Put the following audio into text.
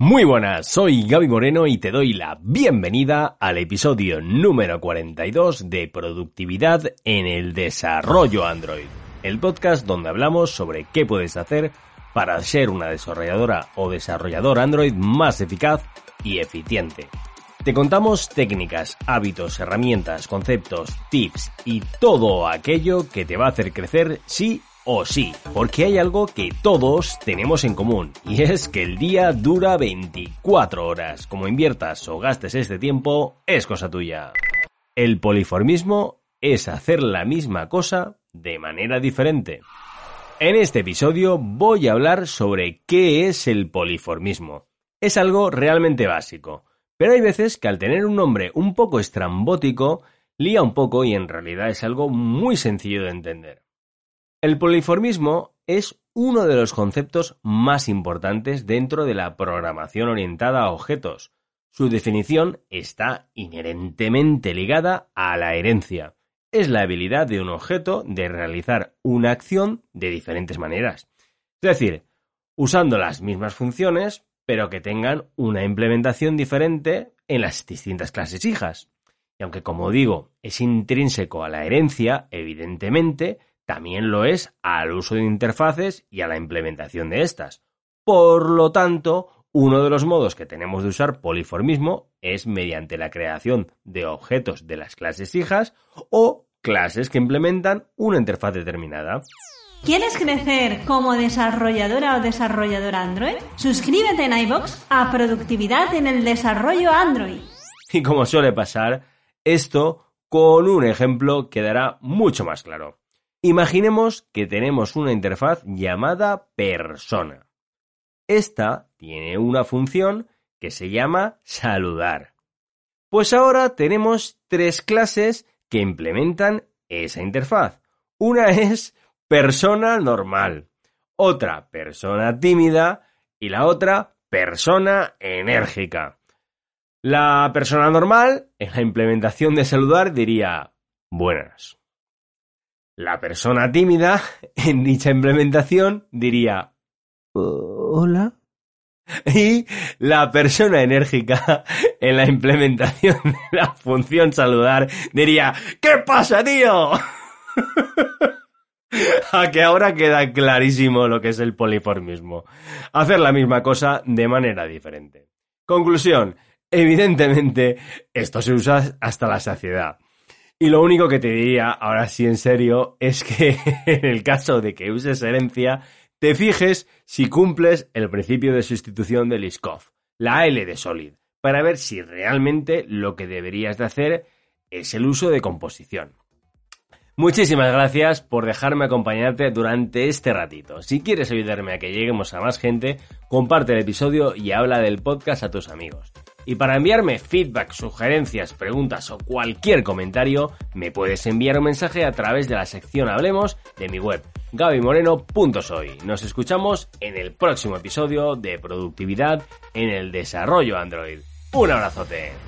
Muy buenas, soy Gaby Moreno y te doy la bienvenida al episodio número 42 de Productividad en el Desarrollo Android, el podcast donde hablamos sobre qué puedes hacer para ser una desarrolladora o desarrollador Android más eficaz y eficiente. Te contamos técnicas, hábitos, herramientas, conceptos, tips y todo aquello que te va a hacer crecer sí o sí, porque hay algo que todos tenemos en común, y es que el día dura 24 horas. Como inviertas o gastes este tiempo, es cosa tuya. El poliformismo es hacer la misma cosa de manera diferente. En este episodio voy a hablar sobre qué es el poliformismo. Es algo realmente básico, pero hay veces que al tener un nombre un poco estrambótico, lía un poco y en realidad es algo muy sencillo de entender. El poliformismo es uno de los conceptos más importantes dentro de la programación orientada a objetos. Su definición está inherentemente ligada a la herencia. Es la habilidad de un objeto de realizar una acción de diferentes maneras. Es decir, usando las mismas funciones, pero que tengan una implementación diferente en las distintas clases hijas. Y aunque, como digo, es intrínseco a la herencia, evidentemente, también lo es al uso de interfaces y a la implementación de estas. Por lo tanto, uno de los modos que tenemos de usar poliformismo es mediante la creación de objetos de las clases hijas o clases que implementan una interfaz determinada. ¿Quieres crecer como desarrolladora o desarrollador Android? Suscríbete en iBox a Productividad en el Desarrollo Android. Y como suele pasar, esto con un ejemplo quedará mucho más claro. Imaginemos que tenemos una interfaz llamada persona. Esta tiene una función que se llama saludar. Pues ahora tenemos tres clases que implementan esa interfaz. Una es persona normal, otra persona tímida y la otra persona enérgica. La persona normal en la implementación de saludar diría buenas. La persona tímida en dicha implementación diría hola. Y la persona enérgica en la implementación de la función saludar diría ¿Qué pasa, tío? A que ahora queda clarísimo lo que es el poliformismo. Hacer la misma cosa de manera diferente. Conclusión. Evidentemente, esto se usa hasta la saciedad. Y lo único que te diría, ahora sí en serio, es que en el caso de que uses herencia, te fijes si cumples el principio de sustitución de Liskov, la L de Solid, para ver si realmente lo que deberías de hacer es el uso de composición. Muchísimas gracias por dejarme acompañarte durante este ratito. Si quieres ayudarme a que lleguemos a más gente, comparte el episodio y habla del podcast a tus amigos. Y para enviarme feedback, sugerencias, preguntas o cualquier comentario, me puedes enviar un mensaje a través de la sección Hablemos de mi web, gabymoreno.soy. Nos escuchamos en el próximo episodio de Productividad en el Desarrollo Android. Un abrazote.